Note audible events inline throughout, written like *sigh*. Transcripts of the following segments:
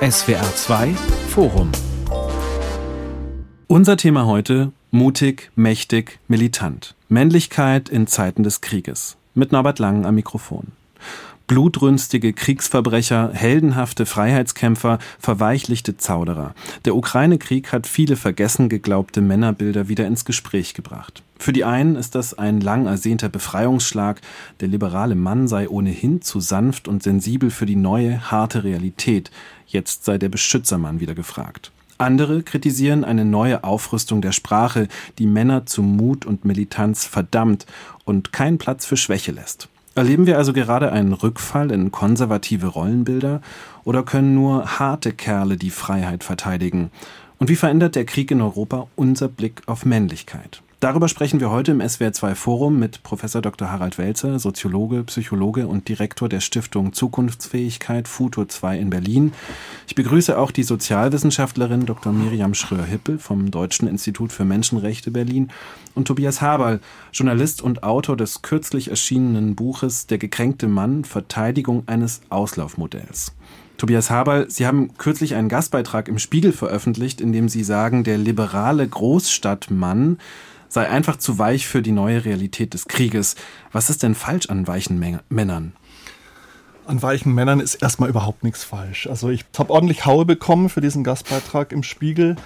SWR 2 Forum. Unser Thema heute mutig, mächtig, militant. Männlichkeit in Zeiten des Krieges. Mit Norbert Lang am Mikrofon. Blutrünstige Kriegsverbrecher, heldenhafte Freiheitskämpfer, verweichlichte Zauderer. Der Ukraine-Krieg hat viele vergessen geglaubte Männerbilder wieder ins Gespräch gebracht. Für die einen ist das ein lang ersehnter Befreiungsschlag, der liberale Mann sei ohnehin zu sanft und sensibel für die neue, harte Realität, jetzt sei der Beschützermann wieder gefragt. Andere kritisieren eine neue Aufrüstung der Sprache, die Männer zu Mut und Militanz verdammt und keinen Platz für Schwäche lässt. Erleben wir also gerade einen Rückfall in konservative Rollenbilder oder können nur harte Kerle die Freiheit verteidigen? Und wie verändert der Krieg in Europa unser Blick auf Männlichkeit? Darüber sprechen wir heute im SWR2 Forum mit Professor Dr. Harald Welzer, Soziologe, Psychologe und Direktor der Stiftung Zukunftsfähigkeit Futur 2 in Berlin. Ich begrüße auch die Sozialwissenschaftlerin Dr. Miriam Schröer-Hippel vom Deutschen Institut für Menschenrechte Berlin und Tobias Haberl, Journalist und Autor des kürzlich erschienenen Buches Der gekränkte Mann, Verteidigung eines Auslaufmodells. Tobias Haberl, Sie haben kürzlich einen Gastbeitrag im Spiegel veröffentlicht, in dem Sie sagen, der liberale Großstadtmann sei einfach zu weich für die neue Realität des Krieges. Was ist denn falsch an weichen Männern? An weichen Männern ist erstmal überhaupt nichts falsch. Also ich habe ordentlich Haue bekommen für diesen Gastbeitrag im Spiegel.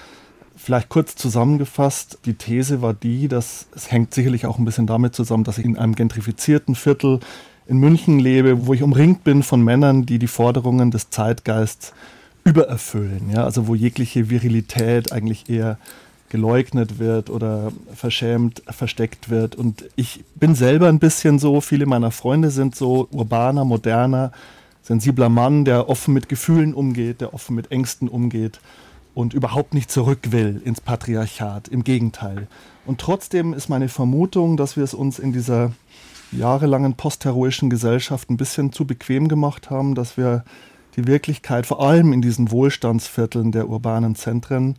Vielleicht kurz zusammengefasst, die These war die, dass es hängt sicherlich auch ein bisschen damit zusammen, dass ich in einem gentrifizierten Viertel in München lebe, wo ich umringt bin von Männern, die die Forderungen des Zeitgeists übererfüllen. Ja? Also wo jegliche Virilität eigentlich eher geleugnet wird oder verschämt versteckt wird. Und ich bin selber ein bisschen so, viele meiner Freunde sind so urbaner, moderner, sensibler Mann, der offen mit Gefühlen umgeht, der offen mit Ängsten umgeht und überhaupt nicht zurück will ins Patriarchat. Im Gegenteil. Und trotzdem ist meine Vermutung, dass wir es uns in dieser jahrelangen postheroischen Gesellschaft ein bisschen zu bequem gemacht haben, dass wir die Wirklichkeit vor allem in diesen Wohlstandsvierteln der urbanen Zentren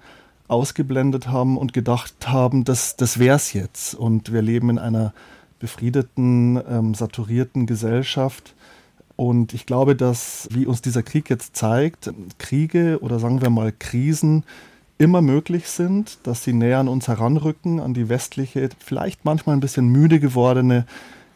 ausgeblendet haben und gedacht haben, das, das wäre es jetzt. Und wir leben in einer befriedeten, ähm, saturierten Gesellschaft. Und ich glaube, dass, wie uns dieser Krieg jetzt zeigt, Kriege oder sagen wir mal Krisen immer möglich sind, dass sie näher an uns heranrücken, an die westliche, vielleicht manchmal ein bisschen müde gewordene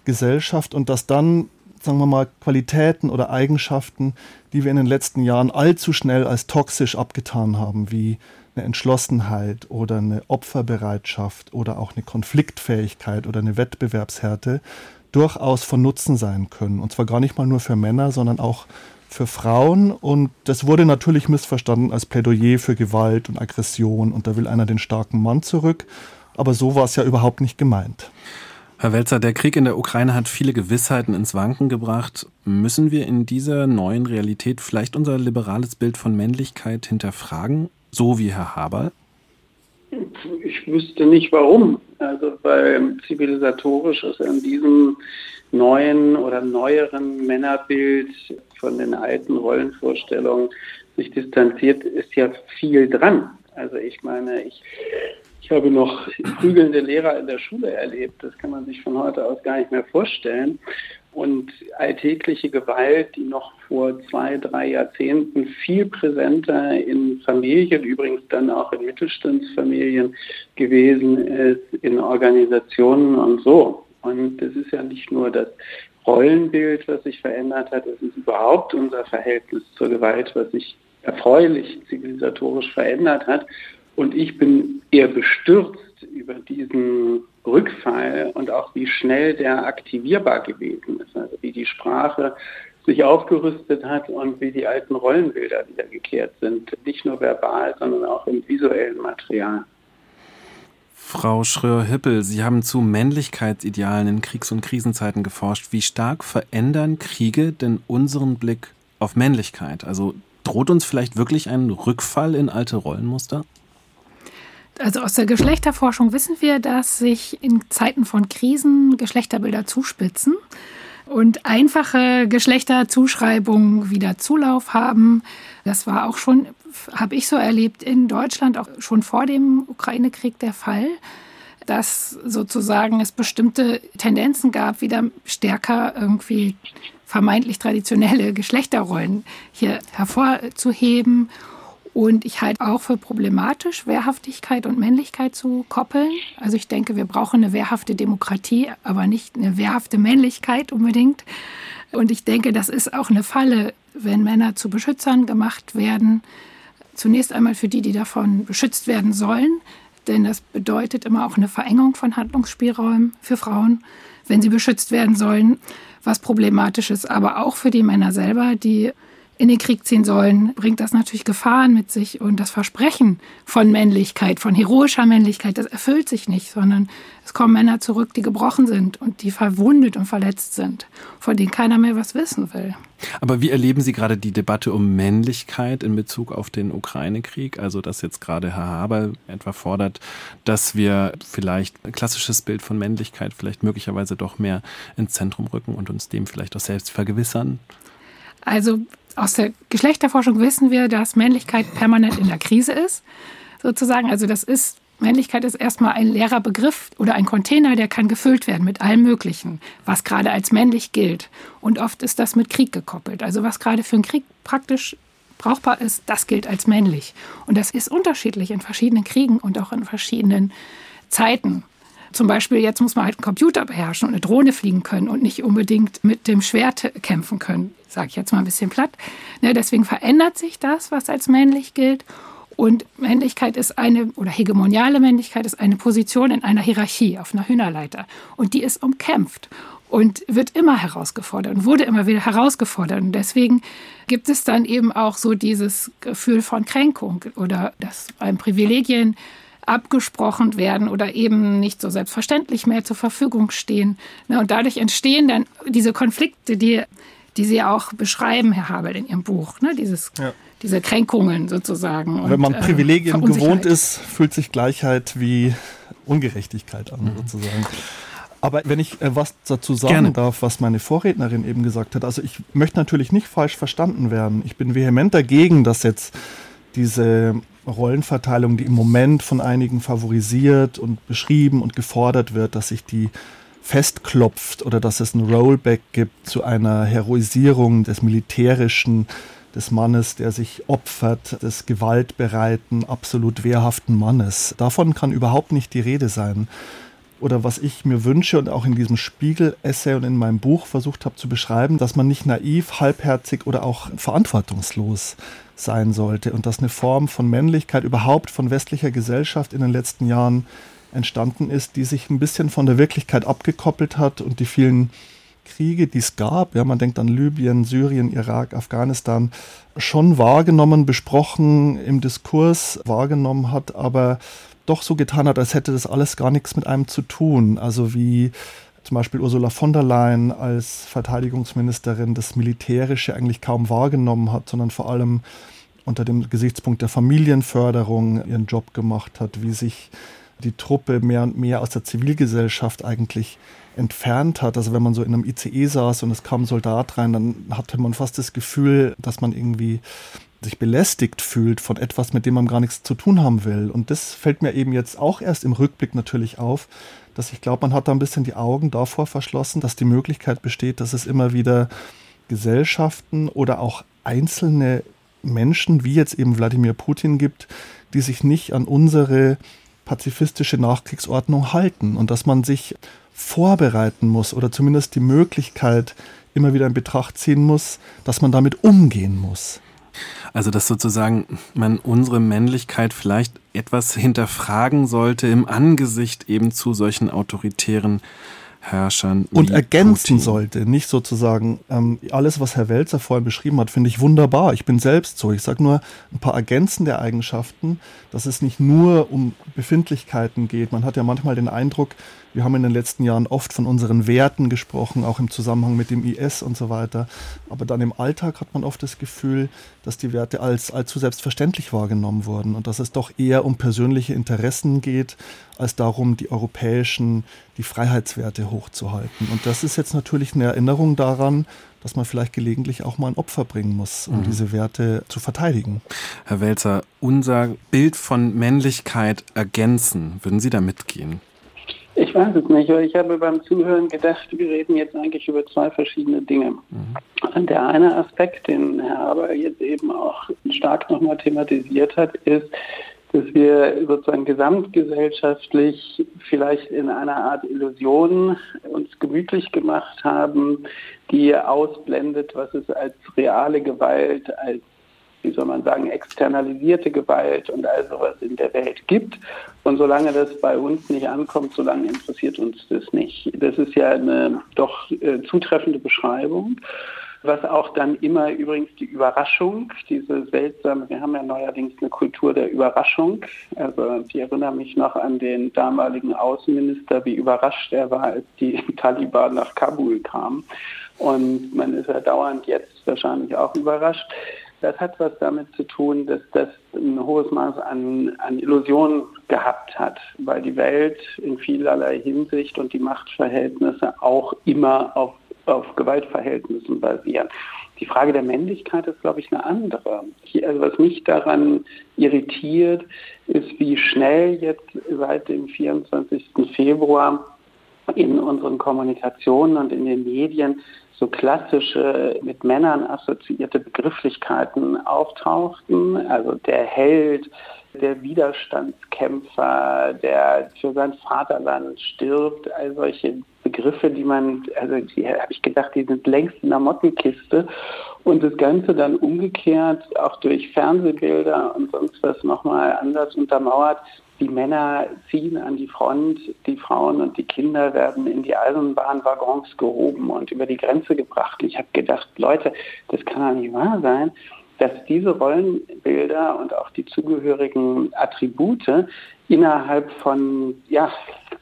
Gesellschaft und dass dann, sagen wir mal, Qualitäten oder Eigenschaften, die wir in den letzten Jahren allzu schnell als toxisch abgetan haben, wie eine Entschlossenheit oder eine Opferbereitschaft oder auch eine Konfliktfähigkeit oder eine Wettbewerbshärte durchaus von Nutzen sein können. Und zwar gar nicht mal nur für Männer, sondern auch für Frauen. Und das wurde natürlich missverstanden als Plädoyer für Gewalt und Aggression. Und da will einer den starken Mann zurück. Aber so war es ja überhaupt nicht gemeint. Herr Welzer, der Krieg in der Ukraine hat viele Gewissheiten ins Wanken gebracht. Müssen wir in dieser neuen Realität vielleicht unser liberales Bild von Männlichkeit hinterfragen so wie Herr Haberl? Ich wüsste nicht warum. Also weil zivilisatorisch ist an diesem neuen oder neueren Männerbild von den alten Rollenvorstellungen sich distanziert, ist ja viel dran. Also ich meine, ich, ich habe noch prügelnde Lehrer in der Schule erlebt. Das kann man sich von heute aus gar nicht mehr vorstellen und alltägliche Gewalt, die noch vor zwei, drei Jahrzehnten viel präsenter in Familien, übrigens dann auch in Mittelstandsfamilien gewesen ist, in Organisationen und so. Und es ist ja nicht nur das Rollenbild, was sich verändert hat, es ist überhaupt unser Verhältnis zur Gewalt, was sich erfreulich zivilisatorisch verändert hat. Und ich bin eher bestürzt über diesen Rückfall und auch wie schnell der aktivierbar gewesen ist, also wie die Sprache sich aufgerüstet hat und wie die alten Rollenbilder wieder gekehrt sind, nicht nur verbal, sondern auch im visuellen Material. Frau Schröer-Hippel, Sie haben zu Männlichkeitsidealen in Kriegs- und Krisenzeiten geforscht. Wie stark verändern Kriege denn unseren Blick auf Männlichkeit? Also droht uns vielleicht wirklich ein Rückfall in alte Rollenmuster? Also aus der Geschlechterforschung wissen wir, dass sich in Zeiten von Krisen Geschlechterbilder zuspitzen und einfache Geschlechterzuschreibungen wieder Zulauf haben. Das war auch schon, habe ich so erlebt, in Deutschland auch schon vor dem Ukraine-Krieg der Fall, dass sozusagen es bestimmte Tendenzen gab, wieder stärker irgendwie vermeintlich traditionelle Geschlechterrollen hier hervorzuheben. Und ich halte auch für problematisch, Wehrhaftigkeit und Männlichkeit zu koppeln. Also ich denke, wir brauchen eine wehrhafte Demokratie, aber nicht eine wehrhafte Männlichkeit unbedingt. Und ich denke, das ist auch eine Falle, wenn Männer zu Beschützern gemacht werden. Zunächst einmal für die, die davon beschützt werden sollen, denn das bedeutet immer auch eine Verengung von Handlungsspielräumen für Frauen, wenn sie beschützt werden sollen, was problematisch ist, aber auch für die Männer selber, die in den Krieg ziehen sollen, bringt das natürlich Gefahren mit sich. Und das Versprechen von Männlichkeit, von heroischer Männlichkeit, das erfüllt sich nicht, sondern es kommen Männer zurück, die gebrochen sind und die verwundet und verletzt sind, von denen keiner mehr was wissen will. Aber wie erleben Sie gerade die Debatte um Männlichkeit in Bezug auf den Ukraine-Krieg? Also, dass jetzt gerade Herr Haber etwa fordert, dass wir vielleicht ein klassisches Bild von Männlichkeit vielleicht möglicherweise doch mehr ins Zentrum rücken und uns dem vielleicht auch selbst vergewissern? Also aus der Geschlechterforschung wissen wir, dass Männlichkeit permanent in der Krise ist, sozusagen. Also das ist Männlichkeit ist erstmal ein leerer Begriff oder ein Container, der kann gefüllt werden mit allem Möglichen, was gerade als männlich gilt. Und oft ist das mit Krieg gekoppelt. Also was gerade für einen Krieg praktisch brauchbar ist, das gilt als männlich. Und das ist unterschiedlich in verschiedenen Kriegen und auch in verschiedenen Zeiten. Zum Beispiel, jetzt muss man halt einen Computer beherrschen und eine Drohne fliegen können und nicht unbedingt mit dem Schwert kämpfen können, sage ich jetzt mal ein bisschen platt. Ne, deswegen verändert sich das, was als männlich gilt. Und Männlichkeit ist eine, oder hegemoniale Männlichkeit ist eine Position in einer Hierarchie, auf einer Hühnerleiter. Und die ist umkämpft und wird immer herausgefordert und wurde immer wieder herausgefordert. Und deswegen gibt es dann eben auch so dieses Gefühl von Kränkung oder dass einem Privilegien abgesprochen werden oder eben nicht so selbstverständlich mehr zur Verfügung stehen. Und dadurch entstehen dann diese Konflikte, die, die Sie auch beschreiben, Herr Habel, in Ihrem Buch. Ne? Dieses, ja. Diese Kränkungen sozusagen. Und, Wenn man äh, Privilegien äh, gewohnt ist, fühlt sich Gleichheit wie Ungerechtigkeit an, mhm. sozusagen. Aber wenn ich äh, was dazu sagen Gerne. darf, was meine Vorrednerin eben gesagt hat, also ich möchte natürlich nicht falsch verstanden werden. Ich bin vehement dagegen, dass jetzt diese Rollenverteilung, die im Moment von einigen favorisiert und beschrieben und gefordert wird, dass sich die festklopft oder dass es ein Rollback gibt zu einer Heroisierung des militärischen, des Mannes, der sich opfert, des gewaltbereiten, absolut wehrhaften Mannes. Davon kann überhaupt nicht die Rede sein. Oder was ich mir wünsche und auch in diesem Spiegel-Essay und in meinem Buch versucht habe zu beschreiben, dass man nicht naiv, halbherzig oder auch verantwortungslos sein sollte und dass eine Form von Männlichkeit überhaupt von westlicher Gesellschaft in den letzten Jahren entstanden ist, die sich ein bisschen von der Wirklichkeit abgekoppelt hat und die vielen Kriege, die es gab, ja, man denkt an Libyen, Syrien, Irak, Afghanistan, schon wahrgenommen, besprochen, im Diskurs wahrgenommen hat, aber doch so getan hat, als hätte das alles gar nichts mit einem zu tun. Also wie zum Beispiel Ursula von der Leyen als Verteidigungsministerin das Militärische eigentlich kaum wahrgenommen hat, sondern vor allem unter dem Gesichtspunkt der Familienförderung ihren Job gemacht hat, wie sich die Truppe mehr und mehr aus der Zivilgesellschaft eigentlich entfernt hat. Also wenn man so in einem ICE saß und es kam ein Soldat rein, dann hatte man fast das Gefühl, dass man irgendwie sich belästigt fühlt von etwas, mit dem man gar nichts zu tun haben will. Und das fällt mir eben jetzt auch erst im Rückblick natürlich auf, dass ich glaube, man hat da ein bisschen die Augen davor verschlossen, dass die Möglichkeit besteht, dass es immer wieder Gesellschaften oder auch einzelne Menschen, wie jetzt eben Wladimir Putin gibt, die sich nicht an unsere pazifistische Nachkriegsordnung halten und dass man sich vorbereiten muss oder zumindest die Möglichkeit immer wieder in Betracht ziehen muss, dass man damit umgehen muss. Also dass sozusagen man unsere Männlichkeit vielleicht etwas hinterfragen sollte im Angesicht eben zu solchen autoritären Herrschern. Und ergänzen Putin. sollte, nicht sozusagen ähm, alles, was Herr Welzer vorhin beschrieben hat, finde ich wunderbar. Ich bin selbst so. Ich sage nur ein paar ergänzende Eigenschaften, dass es nicht nur um Befindlichkeiten geht. Man hat ja manchmal den Eindruck, wir haben in den letzten Jahren oft von unseren Werten gesprochen, auch im Zusammenhang mit dem IS und so weiter. Aber dann im Alltag hat man oft das Gefühl, dass die Werte als allzu selbstverständlich wahrgenommen wurden und dass es doch eher um persönliche Interessen geht, als darum, die europäischen, die Freiheitswerte hochzuhalten. Und das ist jetzt natürlich eine Erinnerung daran, dass man vielleicht gelegentlich auch mal ein Opfer bringen muss, um mhm. diese Werte zu verteidigen. Herr Welzer, unser Bild von Männlichkeit ergänzen, würden Sie da mitgehen? Ich weiß es nicht, aber ich habe beim Zuhören gedacht, wir reden jetzt eigentlich über zwei verschiedene Dinge. Mhm. Der eine Aspekt, den Herr Haber jetzt eben auch stark nochmal thematisiert hat, ist, dass wir sozusagen gesamtgesellschaftlich vielleicht in einer Art Illusion uns gemütlich gemacht haben, die ausblendet, was es als reale Gewalt, als wie soll man sagen, externalisierte Gewalt und all sowas in der Welt gibt. Und solange das bei uns nicht ankommt, solange interessiert uns das nicht. Das ist ja eine doch äh, zutreffende Beschreibung was auch dann immer übrigens die Überraschung, diese seltsame, wir haben ja neuerdings eine Kultur der Überraschung. Also ich erinnere mich noch an den damaligen Außenminister, wie überrascht er war, als die *laughs* Taliban nach Kabul kamen. Und man ist ja dauernd jetzt wahrscheinlich auch überrascht. Das hat was damit zu tun, dass das ein hohes Maß an, an Illusionen gehabt hat, weil die Welt in vielerlei Hinsicht und die Machtverhältnisse auch immer auf, auf Gewaltverhältnissen basieren. Die Frage der Männlichkeit ist, glaube ich, eine andere. Also was mich daran irritiert, ist, wie schnell jetzt seit dem 24. Februar in unseren Kommunikationen und in den Medien so klassische mit Männern assoziierte Begrifflichkeiten auftauchten. Also der Held, der Widerstandskämpfer, der für sein Vaterland stirbt, all solche Begriffe, die man, also die habe ich gedacht, die sind längst in der Mottenkiste. Und das Ganze dann umgekehrt, auch durch Fernsehbilder und sonst was nochmal anders untermauert, die Männer ziehen an die Front, die Frauen und die Kinder werden in die Eisenbahnwaggons gehoben und über die Grenze gebracht. Ich habe gedacht, Leute, das kann doch nicht wahr sein dass diese Rollenbilder und auch die zugehörigen Attribute innerhalb von, ja,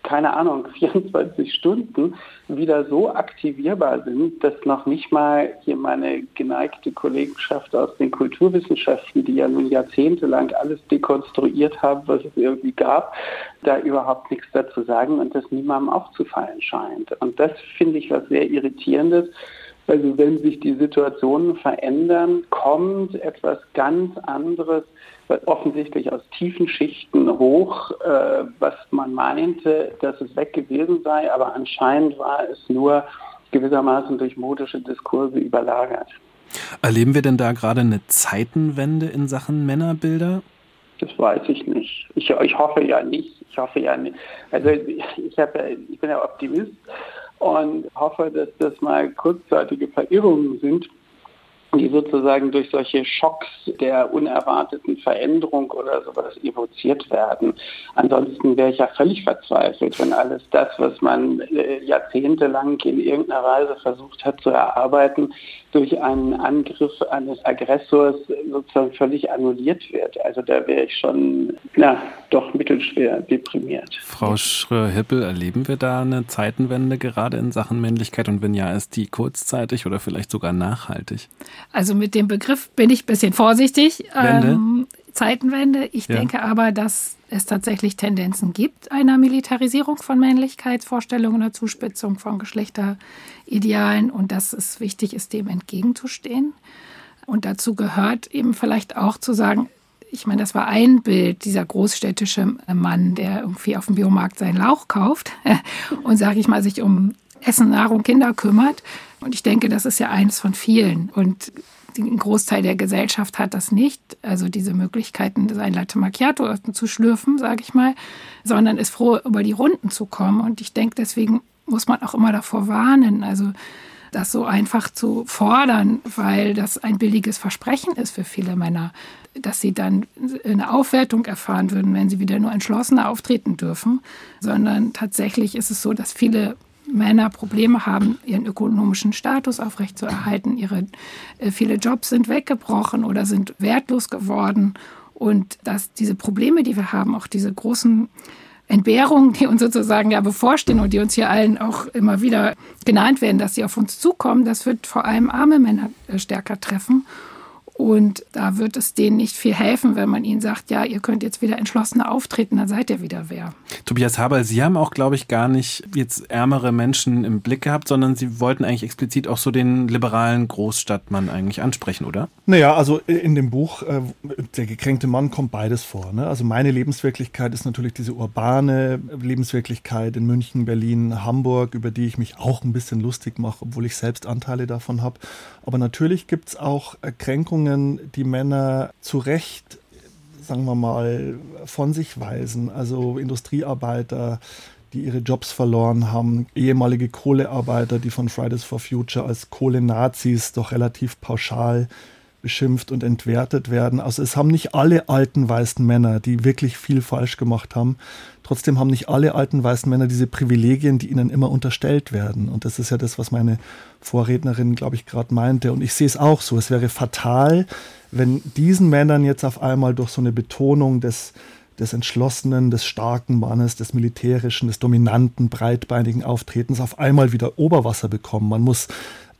keine Ahnung, *laughs* 24 Stunden wieder so aktivierbar sind, dass noch nicht mal hier meine geneigte Kollegenschaft aus den Kulturwissenschaften, die ja nun jahrzehntelang alles dekonstruiert haben, was es irgendwie gab, da überhaupt nichts dazu sagen und das niemandem aufzufallen scheint. Und das finde ich was sehr Irritierendes also wenn sich die Situationen verändern, kommt etwas ganz anderes, offensichtlich aus tiefen Schichten hoch, äh, was man meinte, dass es weg gewesen sei, aber anscheinend war es nur gewissermaßen durch modische Diskurse überlagert. Erleben wir denn da gerade eine Zeitenwende in Sachen Männerbilder? Das weiß ich nicht. Ich, ich hoffe ja nicht. Ich hoffe ja nicht. Also ich, hab, ich bin ja Optimist und hoffe, dass das mal kurzzeitige Verirrungen sind, die sozusagen durch solche Schocks der unerwarteten Veränderung oder sowas evoziert werden. Ansonsten wäre ich ja völlig verzweifelt, wenn alles das, was man äh, jahrzehntelang in irgendeiner Weise versucht hat zu erarbeiten, durch einen Angriff eines Aggressors sozusagen völlig annulliert wird. Also da wäre ich schon, na, doch mittelschwer deprimiert. Frau Schröer-Hippel, erleben wir da eine Zeitenwende gerade in Sachen Männlichkeit? Und wenn ja, ist die kurzzeitig oder vielleicht sogar nachhaltig? Also mit dem Begriff bin ich ein bisschen vorsichtig. Wende? Ähm, Zeitenwende. Ich ja. denke aber, dass es tatsächlich Tendenzen gibt einer Militarisierung von Männlichkeitsvorstellungen oder Zuspitzung von Geschlechteridealen und dass es wichtig ist, dem entgegenzustehen. Und dazu gehört eben vielleicht auch zu sagen, ich meine, das war ein Bild, dieser großstädtische Mann, der irgendwie auf dem Biomarkt seinen Lauch kauft *laughs* und, sage ich mal, sich um Essen, Nahrung, Kinder kümmert. Und ich denke, das ist ja eines von vielen. Und ein Großteil der Gesellschaft hat das nicht, also diese Möglichkeiten, sein Latte Macchiato zu schlürfen, sage ich mal, sondern ist froh, über die Runden zu kommen. Und ich denke, deswegen muss man auch immer davor warnen, also das so einfach zu fordern, weil das ein billiges Versprechen ist für viele Männer, dass sie dann eine Aufwertung erfahren würden, wenn sie wieder nur entschlossener auftreten dürfen, sondern tatsächlich ist es so, dass viele Männer Probleme haben, ihren ökonomischen Status aufrechtzuerhalten. Ihre äh, viele Jobs sind weggebrochen oder sind wertlos geworden. Und dass diese Probleme, die wir haben, auch diese großen Entbehrungen, die uns sozusagen ja bevorstehen und die uns hier allen auch immer wieder genannt werden, dass sie auf uns zukommen, das wird vor allem arme Männer äh, stärker treffen. Und da wird es denen nicht viel helfen, wenn man ihnen sagt, ja, ihr könnt jetzt wieder entschlossener auftreten, dann seid ihr wieder wer. Tobias Haber, Sie haben auch, glaube ich, gar nicht jetzt ärmere Menschen im Blick gehabt, sondern Sie wollten eigentlich explizit auch so den liberalen Großstadtmann eigentlich ansprechen, oder? Naja, also in dem Buch, äh, der gekränkte Mann, kommt beides vor. Ne? Also meine Lebenswirklichkeit ist natürlich diese urbane Lebenswirklichkeit in München, Berlin, Hamburg, über die ich mich auch ein bisschen lustig mache, obwohl ich selbst Anteile davon habe. Aber natürlich gibt es auch Kränkungen, die Männer zu Recht, sagen wir mal, von sich weisen. Also Industriearbeiter, die ihre Jobs verloren haben, ehemalige Kohlearbeiter, die von Fridays for Future als Kohle-Nazis doch relativ pauschal beschimpft und entwertet werden. Also es haben nicht alle alten weißen Männer, die wirklich viel falsch gemacht haben. Trotzdem haben nicht alle alten weißen Männer diese Privilegien, die ihnen immer unterstellt werden. Und das ist ja das, was meine Vorrednerin, glaube ich, gerade meinte. Und ich sehe es auch so. Es wäre fatal, wenn diesen Männern jetzt auf einmal durch so eine Betonung des, des entschlossenen, des starken Mannes, des militärischen, des dominanten, breitbeinigen Auftretens auf einmal wieder Oberwasser bekommen. Man muss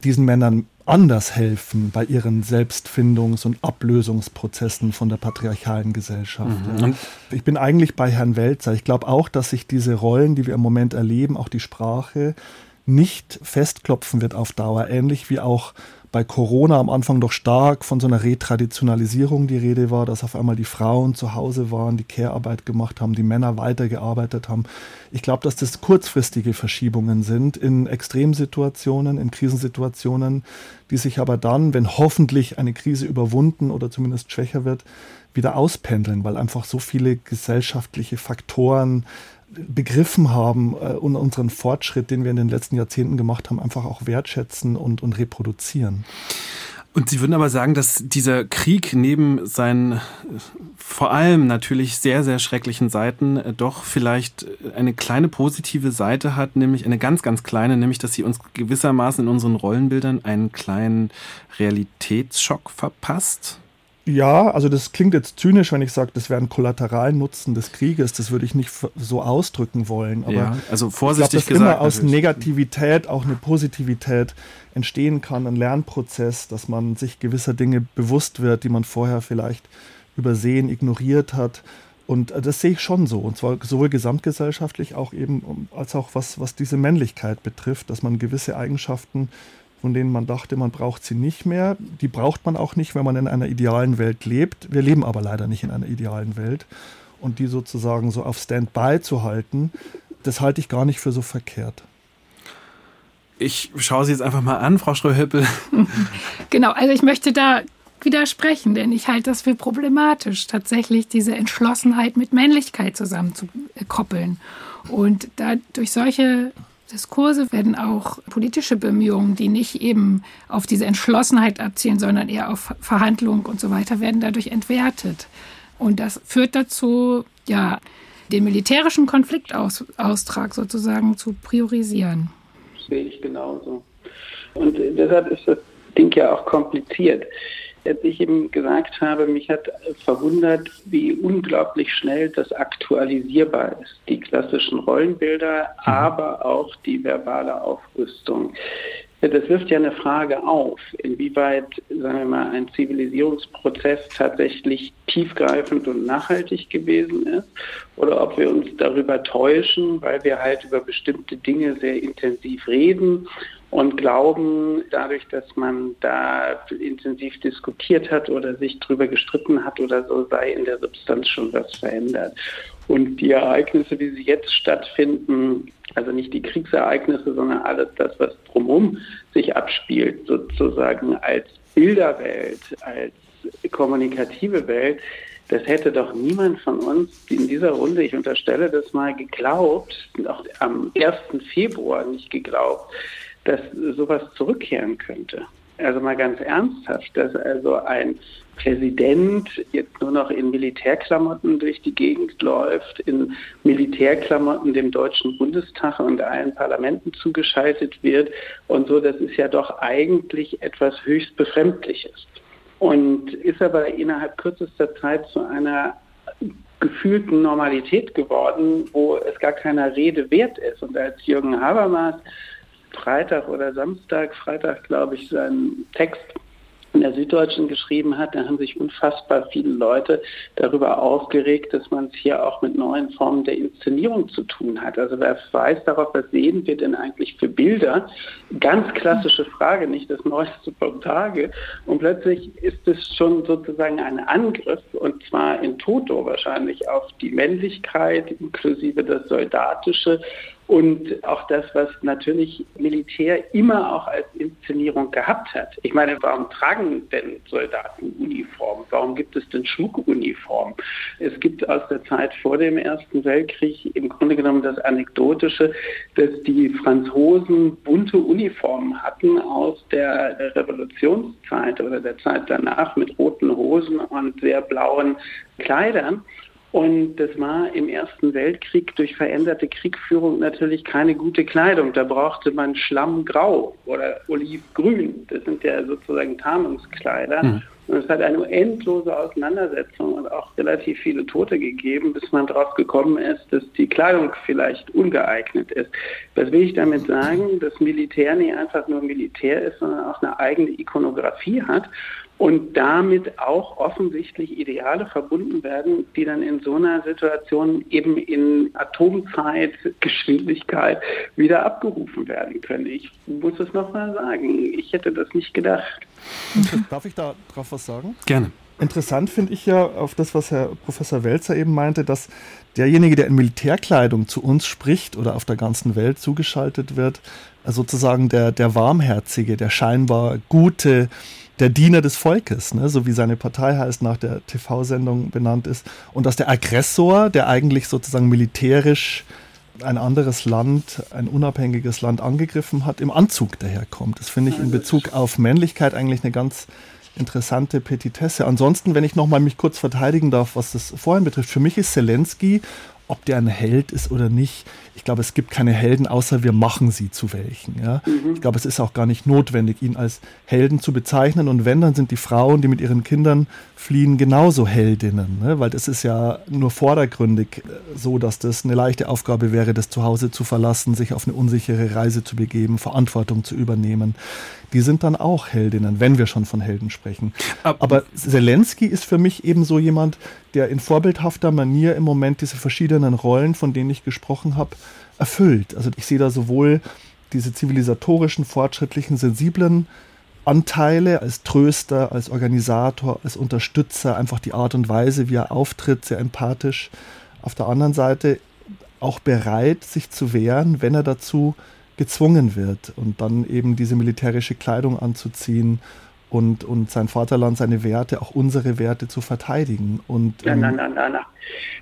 diesen Männern anders helfen bei ihren Selbstfindungs- und Ablösungsprozessen von der patriarchalen Gesellschaft. Mhm. Ich bin eigentlich bei Herrn Welzer. Ich glaube auch, dass sich diese Rollen, die wir im Moment erleben, auch die Sprache, nicht festklopfen wird auf Dauer, ähnlich wie auch bei Corona am Anfang doch stark von so einer Retraditionalisierung die Rede war, dass auf einmal die Frauen zu Hause waren, die Care-Arbeit gemacht haben, die Männer weitergearbeitet haben. Ich glaube, dass das kurzfristige Verschiebungen sind in Extremsituationen, in Krisensituationen, die sich aber dann, wenn hoffentlich eine Krise überwunden oder zumindest schwächer wird, wieder auspendeln, weil einfach so viele gesellschaftliche Faktoren begriffen haben äh, und unseren Fortschritt, den wir in den letzten Jahrzehnten gemacht haben, einfach auch wertschätzen und, und reproduzieren. Und Sie würden aber sagen, dass dieser Krieg neben seinen vor allem natürlich sehr, sehr schrecklichen Seiten äh, doch vielleicht eine kleine positive Seite hat, nämlich eine ganz, ganz kleine, nämlich dass sie uns gewissermaßen in unseren Rollenbildern einen kleinen Realitätsschock verpasst. Ja, also das klingt jetzt zynisch, wenn ich sage, das wäre ein Kollateralnutzen des Krieges. Das würde ich nicht so ausdrücken wollen. Aber ja, also vorsichtig ich glaub, dass gesagt. immer aus Negativität auch eine Positivität entstehen kann, ein Lernprozess, dass man sich gewisser Dinge bewusst wird, die man vorher vielleicht übersehen, ignoriert hat. Und äh, das sehe ich schon so. Und zwar sowohl gesamtgesellschaftlich auch eben, als auch was, was diese Männlichkeit betrifft, dass man gewisse Eigenschaften von denen man dachte, man braucht sie nicht mehr. Die braucht man auch nicht, wenn man in einer idealen Welt lebt. Wir leben aber leider nicht in einer idealen Welt. Und die sozusagen so auf Standby zu halten, das halte ich gar nicht für so verkehrt. Ich schaue Sie jetzt einfach mal an, Frau Schröhöppel. *laughs* Genau, also ich möchte da widersprechen, denn ich halte das für problematisch, tatsächlich diese Entschlossenheit mit Männlichkeit zusammenzukoppeln. Und da durch solche Diskurse werden auch politische Bemühungen, die nicht eben auf diese Entschlossenheit abzielen, sondern eher auf Verhandlung und so weiter, werden dadurch entwertet. Und das führt dazu, ja, den militärischen Konfliktaustrag sozusagen zu priorisieren. Das sehe ich genauso. Und deshalb ist das Ding ja auch kompliziert als ich eben gesagt habe, mich hat verwundert, wie unglaublich schnell das aktualisierbar ist. Die klassischen Rollenbilder, mhm. aber auch die verbale Aufrüstung. Das wirft ja eine Frage auf, inwieweit, sagen wir mal, ein Zivilisierungsprozess tatsächlich tiefgreifend und nachhaltig gewesen ist oder ob wir uns darüber täuschen, weil wir halt über bestimmte Dinge sehr intensiv reden und glauben, dadurch, dass man da intensiv diskutiert hat oder sich drüber gestritten hat oder so, sei in der Substanz schon was verändert. Und die Ereignisse, wie sie jetzt stattfinden, also nicht die Kriegsereignisse, sondern alles das, was drumherum sich abspielt, sozusagen als Bilderwelt, als kommunikative Welt, das hätte doch niemand von uns in dieser Runde, ich unterstelle das mal, geglaubt, auch am 1. Februar nicht geglaubt, dass sowas zurückkehren könnte. Also mal ganz ernsthaft, dass also ein Präsident jetzt nur noch in Militärklamotten durch die Gegend läuft, in Militärklamotten dem Deutschen Bundestag und allen Parlamenten zugeschaltet wird und so, das ist ja doch eigentlich etwas höchst Befremdliches. Und ist aber innerhalb kürzester Zeit zu einer gefühlten Normalität geworden, wo es gar keiner Rede wert ist. Und als Jürgen Habermas Freitag oder Samstag, Freitag glaube ich, seinen Text in der Süddeutschen geschrieben hat, da haben sich unfassbar viele Leute darüber aufgeregt, dass man es hier auch mit neuen Formen der Inszenierung zu tun hat. Also wer weiß darauf, was sehen wir denn eigentlich für Bilder? Ganz klassische Frage, nicht das Neueste vom Tage. Und plötzlich ist es schon sozusagen ein Angriff, und zwar in Toto wahrscheinlich, auf die Männlichkeit inklusive das Soldatische und auch das, was natürlich Militär immer auch als Inszenierung gehabt hat. Ich meine, warum tragen denn Soldaten Uniformen? Warum gibt es denn Schmuckuniformen? Es gibt aus der Zeit vor dem Ersten Weltkrieg im Grunde genommen das Anekdotische, dass die Franzosen bunte Uniformen hatten aus der Revolutionszeit oder der Zeit danach mit roten Hosen und sehr blauen Kleidern. Und das war im Ersten Weltkrieg durch veränderte Kriegführung natürlich keine gute Kleidung. Da brauchte man Schlammgrau oder Olivgrün. Das sind ja sozusagen Tarnungskleider. Mhm. Und es hat eine endlose Auseinandersetzung und auch relativ viele Tote gegeben, bis man darauf gekommen ist, dass die Kleidung vielleicht ungeeignet ist. Was will ich damit sagen? Dass Militär nicht einfach nur Militär ist, sondern auch eine eigene Ikonografie hat und damit auch offensichtlich Ideale verbunden werden, die dann in so einer Situation eben in Atomzeitgeschwindigkeit wieder abgerufen werden können. Ich muss es nochmal sagen, ich hätte das nicht gedacht. Darf ich da drauf was sagen? Gerne. Interessant finde ich ja auf das, was Herr Professor Welzer eben meinte, dass derjenige, der in Militärkleidung zu uns spricht oder auf der ganzen Welt zugeschaltet wird, sozusagen der, der Warmherzige, der scheinbar Gute, der Diener des Volkes, ne, so wie seine Partei heißt, nach der TV-Sendung benannt ist. Und dass der Aggressor, der eigentlich sozusagen militärisch ein anderes Land, ein unabhängiges Land angegriffen hat, im Anzug daherkommt. Das finde ich in Bezug auf Männlichkeit eigentlich eine ganz interessante Petitesse. Ansonsten, wenn ich nochmal mich kurz verteidigen darf, was das vorhin betrifft, für mich ist Zelensky ob der ein Held ist oder nicht. Ich glaube, es gibt keine Helden, außer wir machen sie zu welchen. Ja? Mhm. Ich glaube, es ist auch gar nicht notwendig, ihn als Helden zu bezeichnen. Und wenn, dann sind die Frauen, die mit ihren Kindern fliehen, genauso Heldinnen. Ne? Weil das ist ja nur vordergründig äh, so, dass das eine leichte Aufgabe wäre, das Zuhause zu verlassen, sich auf eine unsichere Reise zu begeben, Verantwortung zu übernehmen. Die sind dann auch Heldinnen, wenn wir schon von Helden sprechen. Aber Zelensky ist für mich eben so jemand, der in vorbildhafter Manier im Moment diese verschiedenen Rollen, von denen ich gesprochen habe, erfüllt. Also ich sehe da sowohl diese zivilisatorischen, fortschrittlichen, sensiblen Anteile als Tröster, als Organisator, als Unterstützer, einfach die Art und Weise, wie er auftritt, sehr empathisch. Auf der anderen Seite auch bereit, sich zu wehren, wenn er dazu gezwungen wird und dann eben diese militärische Kleidung anzuziehen und, und sein Vaterland, seine Werte, auch unsere Werte zu verteidigen. Und, ähm, nein, nein, nein, nein.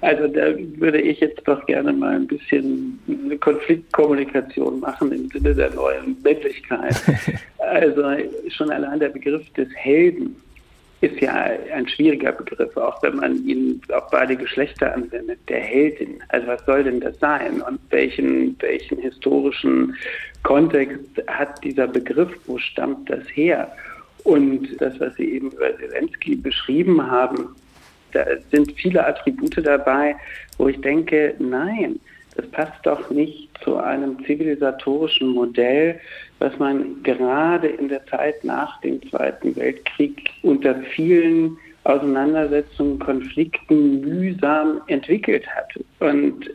Also da würde ich jetzt doch gerne mal ein bisschen eine Konfliktkommunikation machen im Sinne der neuen Männlichkeit. *laughs* also schon allein der Begriff des Helden ist ja ein schwieriger Begriff, auch wenn man ihn auf beide Geschlechter anwendet. Der Heldin, also was soll denn das sein und welchen, welchen historischen Kontext hat dieser Begriff, wo stammt das her? Und das, was Sie eben über Zelensky beschrieben haben, da sind viele Attribute dabei, wo ich denke, nein, das passt doch nicht zu einem zivilisatorischen Modell, was man gerade in der Zeit nach dem Zweiten Weltkrieg unter vielen Auseinandersetzungen, Konflikten mühsam entwickelt hat. Und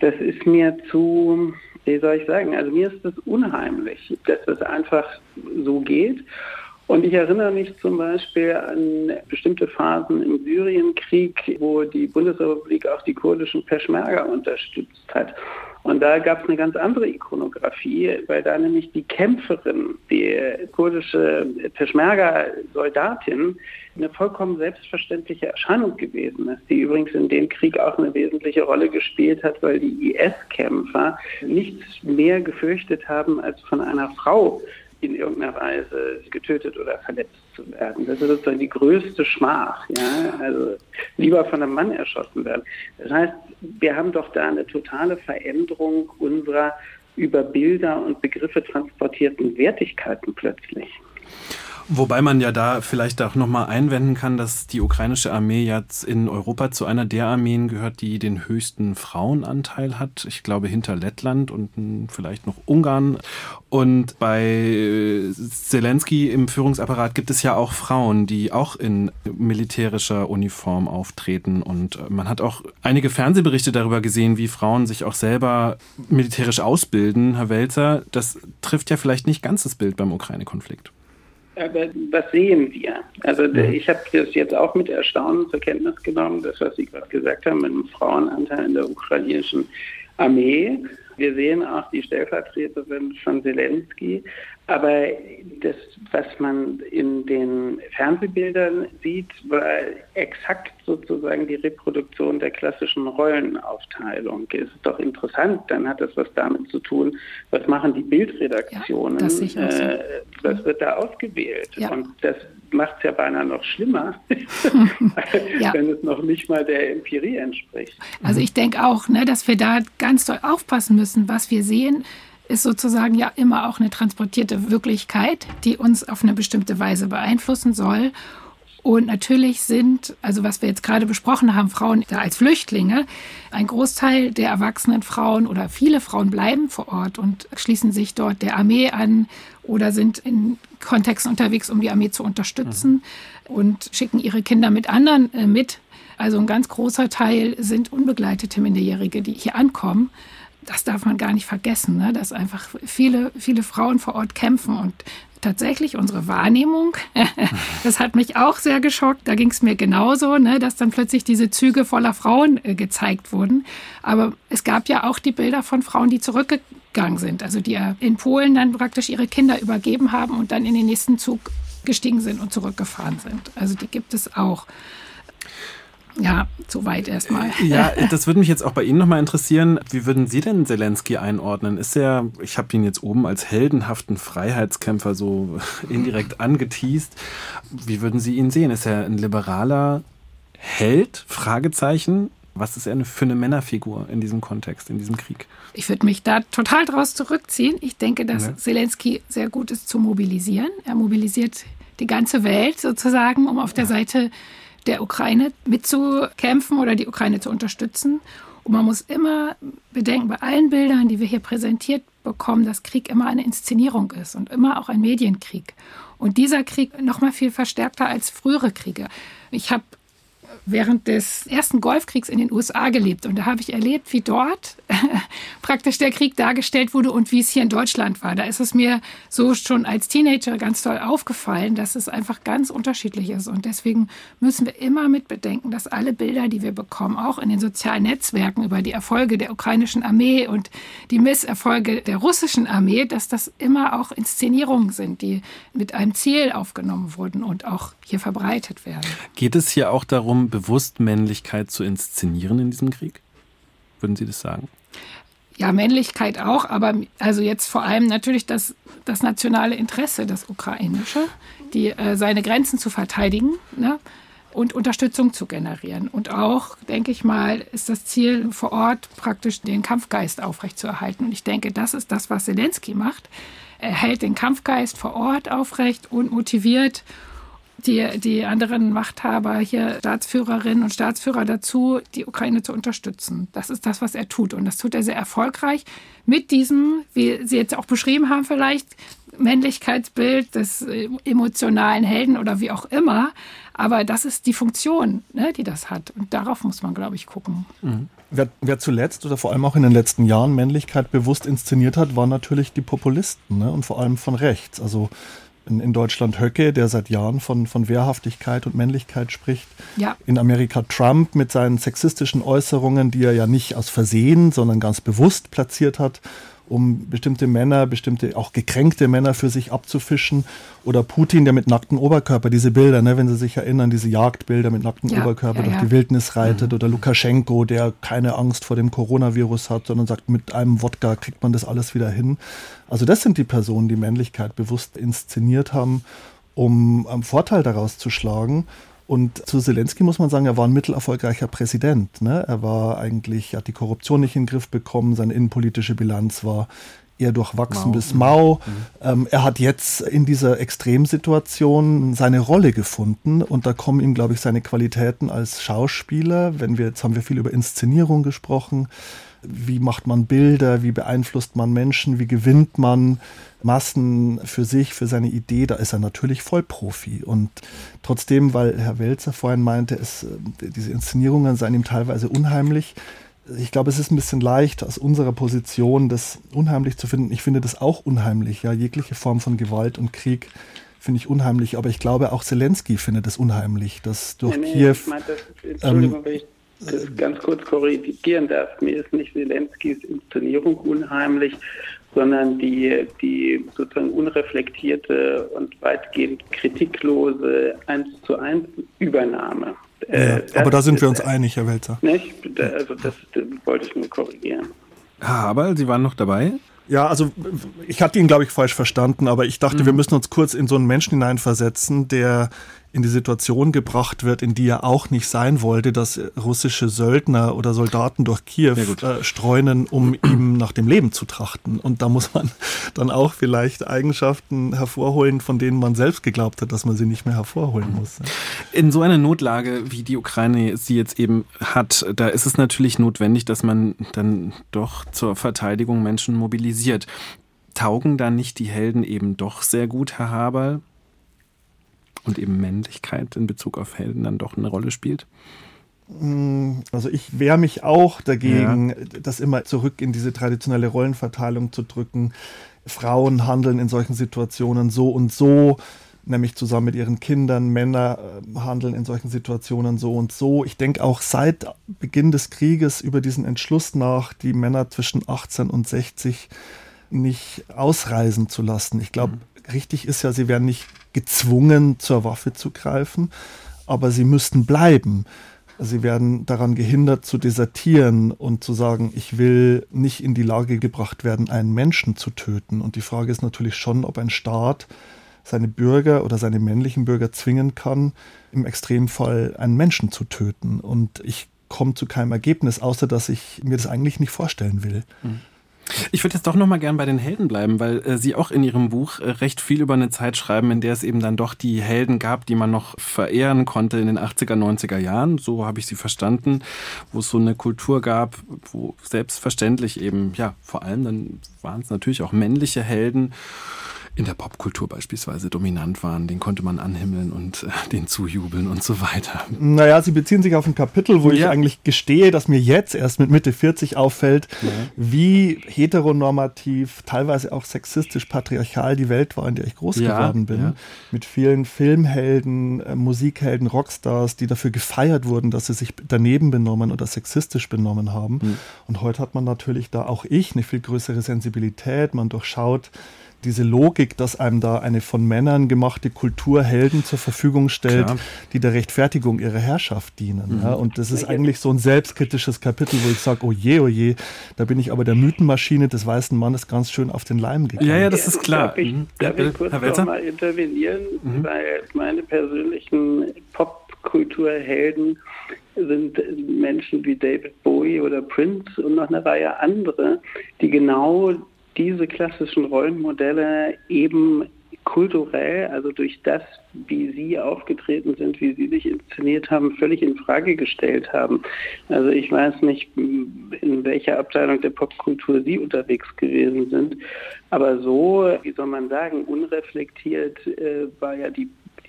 das ist mir zu, wie soll ich sagen, also mir ist das unheimlich, dass das einfach so geht. Und ich erinnere mich zum Beispiel an bestimmte Phasen im Syrienkrieg, wo die Bundesrepublik auch die kurdischen Peschmerga unterstützt hat. Und da gab es eine ganz andere Ikonografie, weil da nämlich die Kämpferin, die kurdische Peschmerga-Soldatin, eine vollkommen selbstverständliche Erscheinung gewesen ist, die übrigens in dem Krieg auch eine wesentliche Rolle gespielt hat, weil die IS-Kämpfer nichts mehr gefürchtet haben, als von einer Frau in irgendeiner Weise getötet oder verletzt zu werden. Das ist sozusagen die größte Schmach. Ja? Also lieber von einem Mann erschossen werden. Das heißt, wir haben doch da eine totale Veränderung unserer über Bilder und Begriffe transportierten Wertigkeiten plötzlich. Wobei man ja da vielleicht auch nochmal einwenden kann, dass die ukrainische Armee jetzt in Europa zu einer der Armeen gehört, die den höchsten Frauenanteil hat. Ich glaube hinter Lettland und vielleicht noch Ungarn. Und bei Zelensky im Führungsapparat gibt es ja auch Frauen, die auch in militärischer Uniform auftreten. Und man hat auch einige Fernsehberichte darüber gesehen, wie Frauen sich auch selber militärisch ausbilden. Herr Welzer, das trifft ja vielleicht nicht ganz das Bild beim Ukraine-Konflikt. Aber was sehen wir? Also ich habe das jetzt auch mit Erstaunen zur Kenntnis genommen, das, was Sie gerade gesagt haben, mit dem Frauenanteil in der ukrainischen Armee. Wir sehen auch die Stellvertreterin von Zelensky. Aber das, was man in den Fernsehbildern sieht, war exakt sozusagen die Reproduktion der klassischen Rollenaufteilung. Ist doch interessant, dann hat das was damit zu tun, was machen die Bildredaktionen, ja, das äh, was wird da ausgewählt. Ja. Und das macht es ja beinahe noch schlimmer, *laughs* ja. wenn es noch nicht mal der Empirie entspricht. Also ich denke auch, ne, dass wir da ganz doll aufpassen müssen, was wir sehen ist sozusagen ja immer auch eine transportierte Wirklichkeit, die uns auf eine bestimmte Weise beeinflussen soll. Und natürlich sind, also was wir jetzt gerade besprochen haben, Frauen da als Flüchtlinge, ein Großteil der erwachsenen Frauen oder viele Frauen bleiben vor Ort und schließen sich dort der Armee an oder sind in Kontexten unterwegs, um die Armee zu unterstützen mhm. und schicken ihre Kinder mit anderen äh, mit. Also ein ganz großer Teil sind unbegleitete Minderjährige, die hier ankommen das darf man gar nicht vergessen, ne? dass einfach viele, viele Frauen vor Ort kämpfen und tatsächlich unsere Wahrnehmung, *laughs* das hat mich auch sehr geschockt. Da ging es mir genauso, ne, dass dann plötzlich diese Züge voller Frauen äh, gezeigt wurden. Aber es gab ja auch die Bilder von Frauen, die zurückgegangen sind, also die in Polen dann praktisch ihre Kinder übergeben haben und dann in den nächsten Zug gestiegen sind und zurückgefahren sind. Also die gibt es auch. Ja, soweit erstmal. Ja, *laughs* das würde mich jetzt auch bei Ihnen nochmal interessieren. Wie würden Sie denn Zelensky einordnen? Ist er, ich habe ihn jetzt oben als heldenhaften Freiheitskämpfer so *laughs* indirekt angeteased. Wie würden Sie ihn sehen? Ist er ein liberaler Held? Fragezeichen. Was ist er für eine Männerfigur in diesem Kontext, in diesem Krieg? Ich würde mich da total draus zurückziehen. Ich denke, dass ja. Zelensky sehr gut ist zu mobilisieren. Er mobilisiert die ganze Welt sozusagen, um auf der Seite der Ukraine mitzukämpfen oder die Ukraine zu unterstützen. Und man muss immer bedenken, bei allen Bildern, die wir hier präsentiert bekommen, dass Krieg immer eine Inszenierung ist und immer auch ein Medienkrieg. Und dieser Krieg noch mal viel verstärkter als frühere Kriege. Ich habe während des ersten Golfkriegs in den USA gelebt. Und da habe ich erlebt, wie dort *laughs* praktisch der Krieg dargestellt wurde und wie es hier in Deutschland war. Da ist es mir so schon als Teenager ganz toll aufgefallen, dass es einfach ganz unterschiedlich ist. Und deswegen müssen wir immer mit bedenken, dass alle Bilder, die wir bekommen, auch in den sozialen Netzwerken über die Erfolge der ukrainischen Armee und die Misserfolge der russischen Armee, dass das immer auch Inszenierungen sind, die mit einem Ziel aufgenommen wurden und auch hier verbreitet werden. Geht es hier auch darum, bewusst Männlichkeit zu inszenieren in diesem Krieg? Würden Sie das sagen? Ja, Männlichkeit auch, aber also jetzt vor allem natürlich das, das nationale Interesse, das ukrainische, die, äh, seine Grenzen zu verteidigen ne, und Unterstützung zu generieren. Und auch, denke ich mal, ist das Ziel vor Ort praktisch den Kampfgeist aufrechtzuerhalten. Und ich denke, das ist das, was Zelensky macht. Er hält den Kampfgeist vor Ort aufrecht und motiviert die, die anderen Machthaber hier, Staatsführerinnen und Staatsführer dazu, die Ukraine zu unterstützen. Das ist das, was er tut. Und das tut er sehr erfolgreich mit diesem, wie Sie jetzt auch beschrieben haben, vielleicht Männlichkeitsbild des äh, emotionalen Helden oder wie auch immer. Aber das ist die Funktion, ne, die das hat. Und darauf muss man, glaube ich, gucken. Mhm. Wer, wer, zuletzt oder vor allem auch in den letzten Jahren Männlichkeit bewusst inszeniert hat, waren natürlich die Populisten ne? und vor allem von rechts. Also in, in Deutschland Höcke, der seit Jahren von, von Wehrhaftigkeit und Männlichkeit spricht. Ja. In Amerika Trump mit seinen sexistischen Äußerungen, die er ja nicht aus Versehen, sondern ganz bewusst platziert hat um bestimmte Männer, bestimmte auch gekränkte Männer für sich abzufischen. Oder Putin, der mit nacktem Oberkörper, diese Bilder, ne, wenn Sie sich erinnern, diese Jagdbilder mit nacktem ja, Oberkörper ja, durch ja. die Wildnis reitet. Mhm. Oder Lukaschenko, der keine Angst vor dem Coronavirus hat, sondern sagt, mit einem Wodka kriegt man das alles wieder hin. Also das sind die Personen, die Männlichkeit bewusst inszeniert haben, um einen Vorteil daraus zu schlagen. Und zu Zelensky muss man sagen, er war ein mittelerfolgreicher Präsident. Ne? Er war eigentlich, hat die Korruption nicht in den Griff bekommen, seine innenpolitische Bilanz war eher durchwachsen Mau. bis mau. Mhm. Ähm, er hat jetzt in dieser Extremsituation seine Rolle gefunden und da kommen ihm, glaube ich, seine Qualitäten als Schauspieler. Wenn wir, jetzt haben wir viel über Inszenierung gesprochen. Wie macht man Bilder? Wie beeinflusst man Menschen? Wie gewinnt man Massen für sich, für seine Idee? Da ist er natürlich Vollprofi. Und trotzdem, weil Herr Welzer vorhin meinte, es, äh, diese Inszenierungen seien ihm teilweise unheimlich, ich glaube, es ist ein bisschen leicht, aus unserer Position das unheimlich zu finden. Ich finde das auch unheimlich. Ja, jegliche Form von Gewalt und Krieg finde ich unheimlich. Aber ich glaube, auch Zelensky findet es unheimlich, dass durch nee, nee, Kiew. Ich mein, das, Entschuldigung, ähm, wenn ich das ganz kurz korrigieren darf. Mir ist nicht Zelenskys Inszenierung unheimlich, sondern die, die sozusagen unreflektierte und weitgehend kritiklose 1 zu 1 Übernahme ja, äh, aber da sind wir uns einig, Herr Welzer. Nicht? Also das, das wollte ich nur korrigieren. Aber Sie waren noch dabei? Ja, also ich hatte ihn, glaube ich, falsch verstanden, aber ich dachte, mhm. wir müssen uns kurz in so einen Menschen hineinversetzen, der in die Situation gebracht wird, in die er auch nicht sein wollte, dass russische Söldner oder Soldaten durch Kiew äh, streunen, um ihm nach dem Leben zu trachten. Und da muss man dann auch vielleicht Eigenschaften hervorholen, von denen man selbst geglaubt hat, dass man sie nicht mehr hervorholen muss. In so einer Notlage, wie die Ukraine sie jetzt eben hat, da ist es natürlich notwendig, dass man dann doch zur Verteidigung Menschen mobilisiert. Taugen dann nicht die Helden eben doch sehr gut, Herr Haberl? Und eben Männlichkeit in Bezug auf Helden dann doch eine Rolle spielt? Mm, also ich wehre mich auch dagegen, ja. das immer zurück in diese traditionelle Rollenverteilung zu drücken. Frauen handeln in solchen Situationen so und so, nämlich zusammen mit ihren Kindern. Männer äh, handeln in solchen Situationen so und so. Ich denke auch seit Beginn des Krieges über diesen Entschluss nach, die Männer zwischen 18 und 60 nicht ausreisen zu lassen. Ich glaube, mhm. Richtig ist ja, sie werden nicht gezwungen, zur Waffe zu greifen, aber sie müssten bleiben. Sie werden daran gehindert zu desertieren und zu sagen, ich will nicht in die Lage gebracht werden, einen Menschen zu töten. Und die Frage ist natürlich schon, ob ein Staat seine Bürger oder seine männlichen Bürger zwingen kann, im Extremfall einen Menschen zu töten. Und ich komme zu keinem Ergebnis, außer dass ich mir das eigentlich nicht vorstellen will. Mhm. Ich würde jetzt doch noch mal gern bei den Helden bleiben, weil äh, Sie auch in Ihrem Buch äh, recht viel über eine Zeit schreiben, in der es eben dann doch die Helden gab, die man noch verehren konnte in den 80er, 90er Jahren. So habe ich sie verstanden, wo es so eine Kultur gab, wo selbstverständlich eben, ja, vor allem dann waren es natürlich auch männliche Helden in der Popkultur beispielsweise dominant waren. Den konnte man anhimmeln und äh, den zujubeln und so weiter. Naja, sie beziehen sich auf ein Kapitel, wo ja. ich eigentlich gestehe, dass mir jetzt erst mit Mitte 40 auffällt, ja. wie heteronormativ, teilweise auch sexistisch, patriarchal die Welt war, in der ich groß ja. geworden bin. Mit vielen Filmhelden, äh, Musikhelden, Rockstars, die dafür gefeiert wurden, dass sie sich daneben benommen oder sexistisch benommen haben. Mhm. Und heute hat man natürlich da auch ich eine viel größere Sensibilität. Man durchschaut, diese Logik, dass einem da eine von Männern gemachte Kultur Helden zur Verfügung stellt, Klar. die der Rechtfertigung ihrer Herrschaft dienen. Mhm. Ja, und das ist eigentlich so ein selbstkritisches Kapitel, wo ich sage, oh je, oh je, da bin ich aber der Mythenmaschine des weißen Mannes ganz schön auf den Leim gegangen. Ja, ja, das ist klar. Darf ich, mhm. darf ich kurz noch mal intervenieren, mhm. weil meine persönlichen Popkulturhelden sind Menschen wie David Bowie oder Prince und noch eine Reihe andere, die genau diese klassischen Rollenmodelle eben kulturell, also durch das, wie sie aufgetreten sind, wie sie sich inszeniert haben, völlig in Frage gestellt haben. Also ich weiß nicht, in welcher Abteilung der Popkultur sie unterwegs gewesen sind, aber so, wie soll man sagen, unreflektiert äh, war ja die die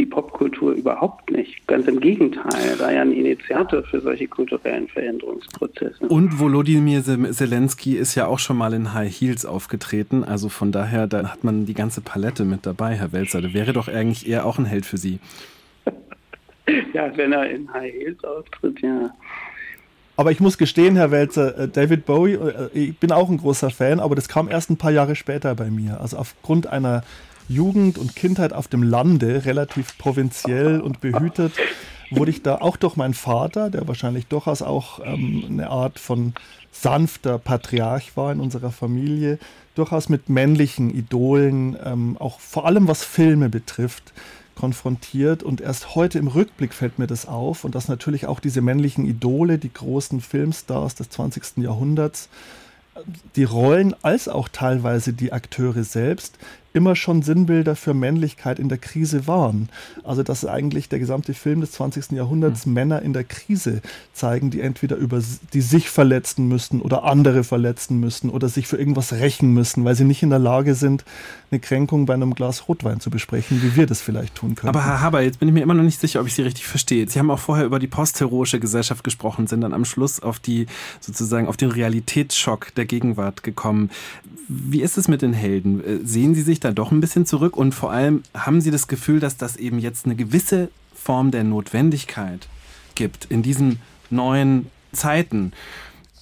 Popkultur überhaupt nicht. Ganz im Gegenteil, er war ja ein Initiator für solche kulturellen Veränderungsprozesse. Und Volodymyr Zelensky ist ja auch schon mal in High Heels aufgetreten. Also von daher, da hat man die ganze Palette mit dabei, Herr Welzer. Der wäre doch eigentlich eher auch ein Held für Sie. *laughs* ja, wenn er in High Heels auftritt, ja. Aber ich muss gestehen, Herr Welzer, äh, David Bowie, äh, ich bin auch ein großer Fan, aber das kam erst ein paar Jahre später bei mir. Also aufgrund einer Jugend und Kindheit auf dem Lande, relativ provinziell und behütet, wurde ich da auch durch meinen Vater, der wahrscheinlich durchaus auch ähm, eine Art von sanfter Patriarch war in unserer Familie, durchaus mit männlichen Idolen, ähm, auch vor allem was Filme betrifft, konfrontiert. Und erst heute im Rückblick fällt mir das auf und dass natürlich auch diese männlichen Idole, die großen Filmstars des 20. Jahrhunderts, die Rollen als auch teilweise die Akteure selbst immer schon Sinnbilder für Männlichkeit in der Krise waren. Also dass eigentlich der gesamte Film des 20. Jahrhunderts mhm. Männer in der Krise zeigen, die entweder über die sich verletzen müssen oder andere verletzen müssen oder sich für irgendwas rächen müssen, weil sie nicht in der Lage sind, eine Kränkung bei einem Glas Rotwein zu besprechen, wie wir das vielleicht tun können. Aber Herr Haber, jetzt bin ich mir immer noch nicht sicher, ob ich Sie richtig verstehe. Sie haben auch vorher über die postheroische Gesellschaft gesprochen, sind dann am Schluss auf die sozusagen auf den Realitätsschock der Gegenwart gekommen. Wie ist es mit den Helden? Äh, sehen Sie sich da doch ein bisschen zurück und vor allem haben Sie das Gefühl, dass das eben jetzt eine gewisse Form der Notwendigkeit gibt in diesen neuen Zeiten,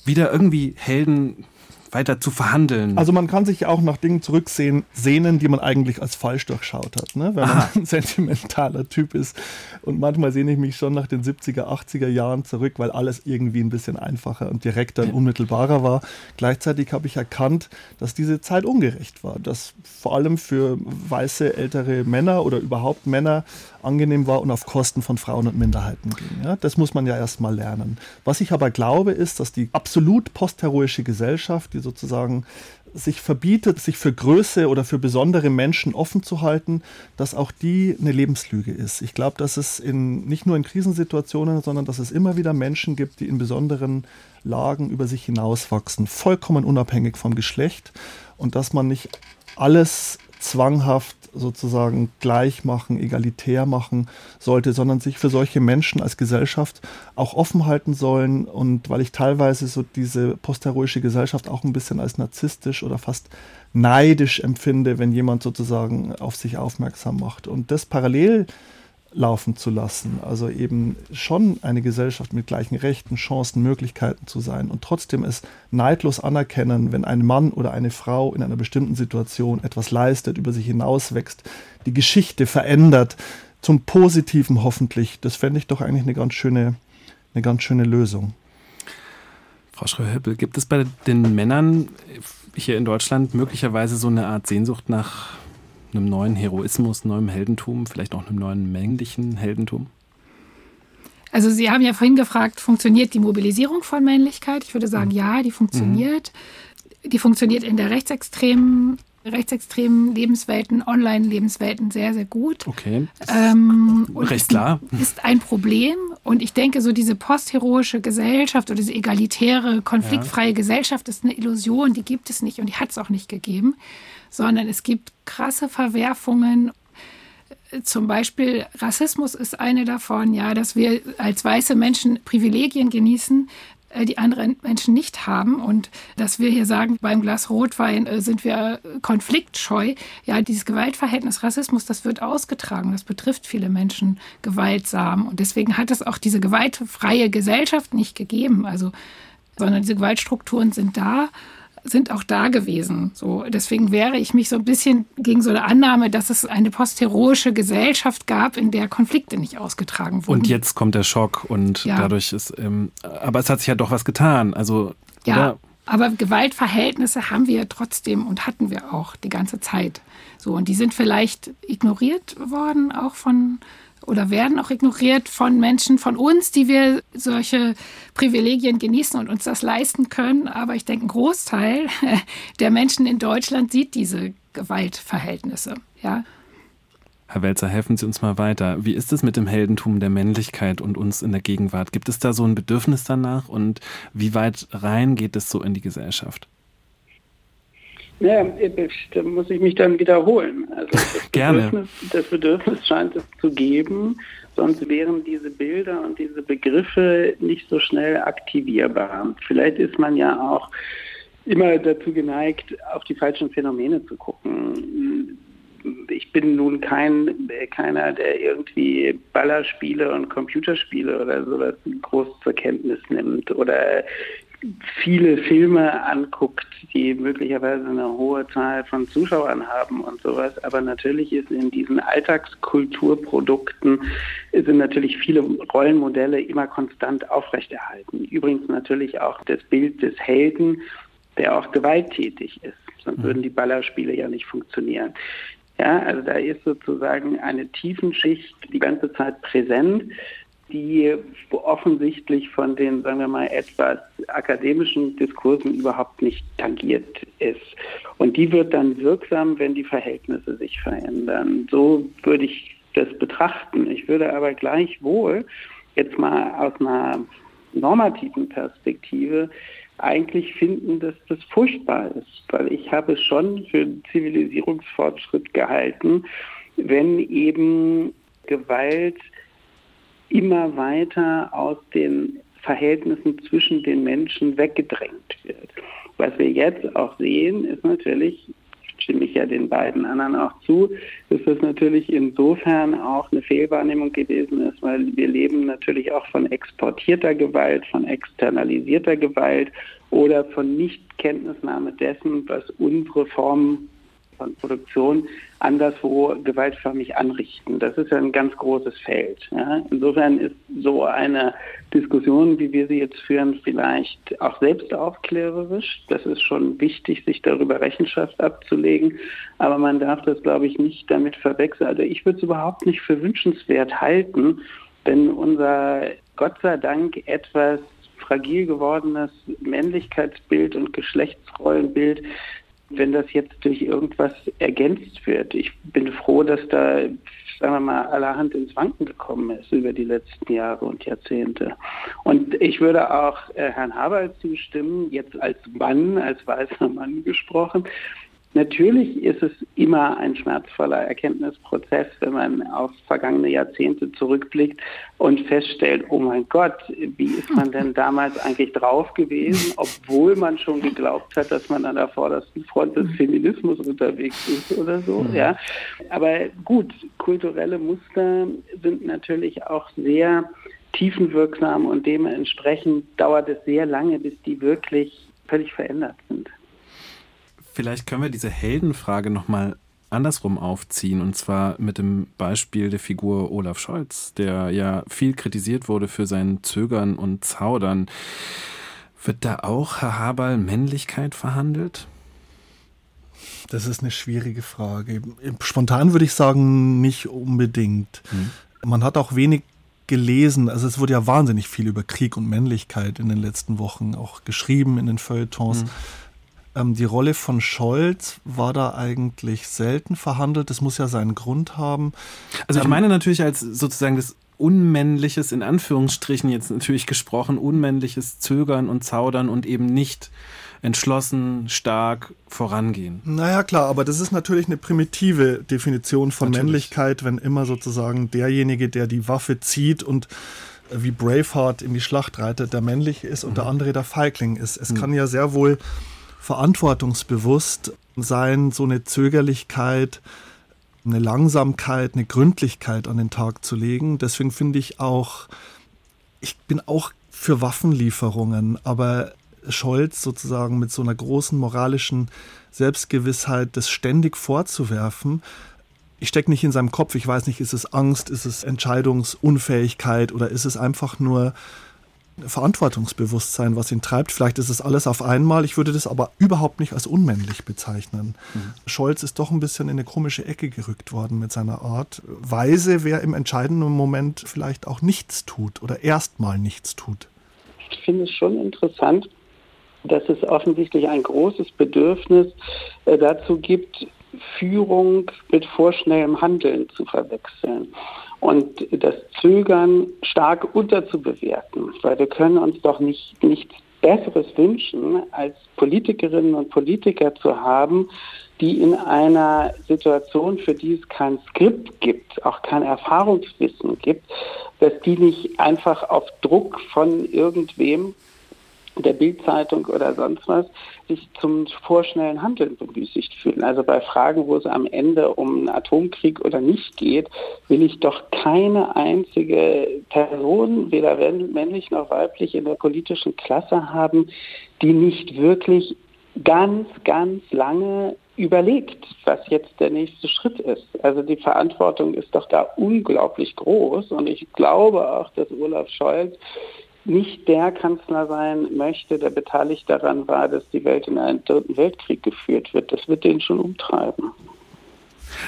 wieder irgendwie Helden weiter zu verhandeln. Also man kann sich auch nach Dingen zurücksehen, sehnen, die man eigentlich als falsch durchschaut hat, ne? wenn Aha. man ein *laughs* sentimentaler Typ ist. Und manchmal sehne ich mich schon nach den 70er, 80er Jahren zurück, weil alles irgendwie ein bisschen einfacher und direkter und unmittelbarer war. Gleichzeitig habe ich erkannt, dass diese Zeit ungerecht war, dass vor allem für weiße ältere Männer oder überhaupt Männer angenehm war und auf Kosten von Frauen und Minderheiten ging. Ja? Das muss man ja erstmal lernen. Was ich aber glaube, ist, dass die absolut postheroische Gesellschaft, die sozusagen sich verbietet, sich für Größe oder für besondere Menschen offen zu halten, dass auch die eine Lebenslüge ist. Ich glaube, dass es in, nicht nur in Krisensituationen, sondern dass es immer wieder Menschen gibt, die in besonderen Lagen über sich hinauswachsen, vollkommen unabhängig vom Geschlecht und dass man nicht alles zwanghaft sozusagen gleich machen, egalitär machen sollte, sondern sich für solche Menschen als Gesellschaft auch offen halten sollen. Und weil ich teilweise so diese postheroische Gesellschaft auch ein bisschen als narzisstisch oder fast neidisch empfinde, wenn jemand sozusagen auf sich aufmerksam macht. Und das parallel laufen zu lassen. Also eben schon eine Gesellschaft mit gleichen Rechten, Chancen, Möglichkeiten zu sein und trotzdem es neidlos anerkennen, wenn ein Mann oder eine Frau in einer bestimmten Situation etwas leistet, über sich hinauswächst, die Geschichte verändert, zum Positiven hoffentlich. Das fände ich doch eigentlich eine ganz schöne, eine ganz schöne Lösung. Frau Schröhöppel, gibt es bei den Männern hier in Deutschland möglicherweise so eine Art Sehnsucht nach einem neuen Heroismus, neuem Heldentum, vielleicht auch einem neuen männlichen Heldentum? Also Sie haben ja vorhin gefragt, funktioniert die Mobilisierung von Männlichkeit? Ich würde sagen, mhm. ja, die funktioniert. Mhm. Die funktioniert in der rechtsextremen, rechtsextremen Lebenswelten, Online-Lebenswelten sehr, sehr gut. Okay. Ähm, Recht klar. Ist ein Problem. Und ich denke, so diese postheroische Gesellschaft oder diese egalitäre, konfliktfreie ja. Gesellschaft ist eine Illusion, die gibt es nicht und die hat es auch nicht gegeben sondern es gibt krasse Verwerfungen. Zum Beispiel Rassismus ist eine davon, ja, dass wir als weiße Menschen Privilegien genießen, äh, die andere Menschen nicht haben und dass wir hier sagen, beim Glas Rotwein äh, sind wir konfliktscheu. Ja, dieses Gewaltverhältnis, Rassismus, das wird ausgetragen. Das betrifft viele Menschen gewaltsam und deswegen hat es auch diese gewaltfreie Gesellschaft nicht gegeben. Also, sondern diese Gewaltstrukturen sind da sind auch da gewesen. So, deswegen wehre ich mich so ein bisschen gegen so eine Annahme, dass es eine postheroische Gesellschaft gab, in der Konflikte nicht ausgetragen wurden. Und jetzt kommt der Schock und ja. dadurch ist, ähm, aber es hat sich ja doch was getan. Also, ja. Oder? Aber Gewaltverhältnisse haben wir trotzdem und hatten wir auch die ganze Zeit. So, und die sind vielleicht ignoriert worden, auch von oder werden auch ignoriert von Menschen, von uns, die wir solche Privilegien genießen und uns das leisten können. Aber ich denke, ein Großteil *laughs* der Menschen in Deutschland sieht diese Gewaltverhältnisse. Ja. Herr Welzer, helfen Sie uns mal weiter. Wie ist es mit dem Heldentum der Männlichkeit und uns in der Gegenwart? Gibt es da so ein Bedürfnis danach und wie weit rein geht es so in die Gesellschaft? Ja, da muss ich mich dann wiederholen. Also das *laughs* Gerne. Bedürfnis, das Bedürfnis scheint es zu geben, sonst wären diese Bilder und diese Begriffe nicht so schnell aktivierbar. Vielleicht ist man ja auch immer dazu geneigt, auf die falschen Phänomene zu gucken. Ich bin nun kein keiner, der irgendwie Ballerspiele und Computerspiele oder sowas groß zur Kenntnis nimmt oder viele Filme anguckt, die möglicherweise eine hohe Zahl von Zuschauern haben und sowas. Aber natürlich ist in diesen Alltagskulturprodukten sind natürlich viele Rollenmodelle immer konstant aufrechterhalten. Übrigens natürlich auch das Bild des Helden, der auch gewalttätig ist. Sonst mhm. würden die Ballerspiele ja nicht funktionieren. Ja, also da ist sozusagen eine Tiefenschicht die ganze Zeit präsent, die offensichtlich von den, sagen wir mal, etwas akademischen Diskursen überhaupt nicht tangiert ist. Und die wird dann wirksam, wenn die Verhältnisse sich verändern. So würde ich das betrachten. Ich würde aber gleichwohl jetzt mal aus einer normativen Perspektive eigentlich finden, dass das furchtbar ist, weil ich habe es schon für Zivilisierungsfortschritt gehalten, wenn eben Gewalt immer weiter aus den Verhältnissen zwischen den Menschen weggedrängt wird. Was wir jetzt auch sehen, ist natürlich, stimme ich ja den beiden anderen auch zu, dass das natürlich insofern auch eine Fehlwahrnehmung gewesen ist, weil wir leben natürlich auch von exportierter Gewalt, von externalisierter Gewalt oder von Nichtkenntnisnahme dessen, was unsere Formen von Produktion anderswo gewaltförmig anrichten. Das ist ja ein ganz großes Feld. Ja. Insofern ist so eine Diskussion, wie wir sie jetzt führen, vielleicht auch selbstaufklärerisch. Das ist schon wichtig, sich darüber Rechenschaft abzulegen. Aber man darf das, glaube ich, nicht damit verwechseln. Also ich würde es überhaupt nicht für wünschenswert halten, wenn unser Gott sei Dank etwas fragil gewordenes Männlichkeitsbild und Geschlechtsrollenbild wenn das jetzt durch irgendwas ergänzt wird. Ich bin froh, dass da, sagen wir mal, allerhand ins Wanken gekommen ist über die letzten Jahre und Jahrzehnte. Und ich würde auch äh, Herrn Haber zustimmen, jetzt als Mann, als weißer Mann gesprochen, Natürlich ist es immer ein schmerzvoller Erkenntnisprozess, wenn man auf vergangene Jahrzehnte zurückblickt und feststellt, oh mein Gott, wie ist man denn damals eigentlich drauf gewesen, obwohl man schon geglaubt hat, dass man an der vordersten Front des Feminismus unterwegs ist oder so. Mhm. Ja. Aber gut, kulturelle Muster sind natürlich auch sehr tiefenwirksam und dementsprechend dauert es sehr lange, bis die wirklich völlig verändert sind. Vielleicht können wir diese Heldenfrage nochmal andersrum aufziehen und zwar mit dem Beispiel der Figur Olaf Scholz, der ja viel kritisiert wurde für sein Zögern und Zaudern. Wird da auch, Herr Haberl, Männlichkeit verhandelt? Das ist eine schwierige Frage. Spontan würde ich sagen, nicht unbedingt. Hm. Man hat auch wenig gelesen. Also es wurde ja wahnsinnig viel über Krieg und Männlichkeit in den letzten Wochen auch geschrieben in den Feuilletons. Hm. Ähm, die Rolle von Scholz war da eigentlich selten verhandelt. Das muss ja seinen Grund haben. Also ich ähm, meine natürlich als sozusagen das unmännliches, in Anführungsstrichen jetzt natürlich gesprochen, unmännliches Zögern und Zaudern und eben nicht entschlossen, stark vorangehen. Naja, klar, aber das ist natürlich eine primitive Definition von natürlich. Männlichkeit, wenn immer sozusagen derjenige, der die Waffe zieht und wie Braveheart in die Schlacht reitet, der männlich ist und mhm. der andere der Feigling ist. Es mhm. kann ja sehr wohl verantwortungsbewusst sein, so eine Zögerlichkeit, eine Langsamkeit, eine Gründlichkeit an den Tag zu legen. Deswegen finde ich auch, ich bin auch für Waffenlieferungen, aber Scholz sozusagen mit so einer großen moralischen Selbstgewissheit, das ständig vorzuwerfen, ich stecke nicht in seinem Kopf, ich weiß nicht, ist es Angst, ist es Entscheidungsunfähigkeit oder ist es einfach nur Verantwortungsbewusstsein, was ihn treibt. Vielleicht ist es alles auf einmal. Ich würde das aber überhaupt nicht als unmännlich bezeichnen. Mhm. Scholz ist doch ein bisschen in eine komische Ecke gerückt worden mit seiner Art. Weise, wer im entscheidenden Moment vielleicht auch nichts tut oder erstmal nichts tut. Ich finde es schon interessant, dass es offensichtlich ein großes Bedürfnis äh, dazu gibt, Führung mit vorschnellem Handeln zu verwechseln und das Zögern stark unterzubewerten, weil wir können uns doch nicht nichts Besseres wünschen, als Politikerinnen und Politiker zu haben, die in einer Situation, für die es kein Skript gibt, auch kein Erfahrungswissen gibt, dass die nicht einfach auf Druck von irgendwem der Bildzeitung oder sonst was sich zum vorschnellen Handeln bemüßigt fühlen. Also bei Fragen, wo es am Ende um einen Atomkrieg oder nicht geht, will ich doch keine einzige Person, weder männlich noch weiblich, in der politischen Klasse haben, die nicht wirklich ganz, ganz lange überlegt, was jetzt der nächste Schritt ist. Also die Verantwortung ist doch da unglaublich groß und ich glaube auch, dass Olaf Scholz nicht der Kanzler sein möchte, der beteiligt daran war, dass die Welt in einen dritten Weltkrieg geführt wird. Das wird den schon umtreiben.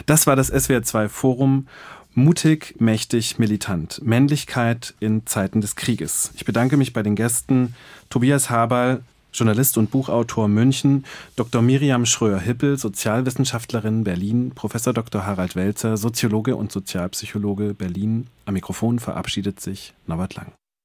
Das war das SWR2 Forum. Mutig, mächtig, militant. Männlichkeit in Zeiten des Krieges. Ich bedanke mich bei den Gästen Tobias Haberl, Journalist und Buchautor München, Dr. Miriam Schröer-Hippel, Sozialwissenschaftlerin Berlin, Professor Dr. Harald Welzer, Soziologe und Sozialpsychologe Berlin. Am Mikrofon verabschiedet sich Norbert Lang.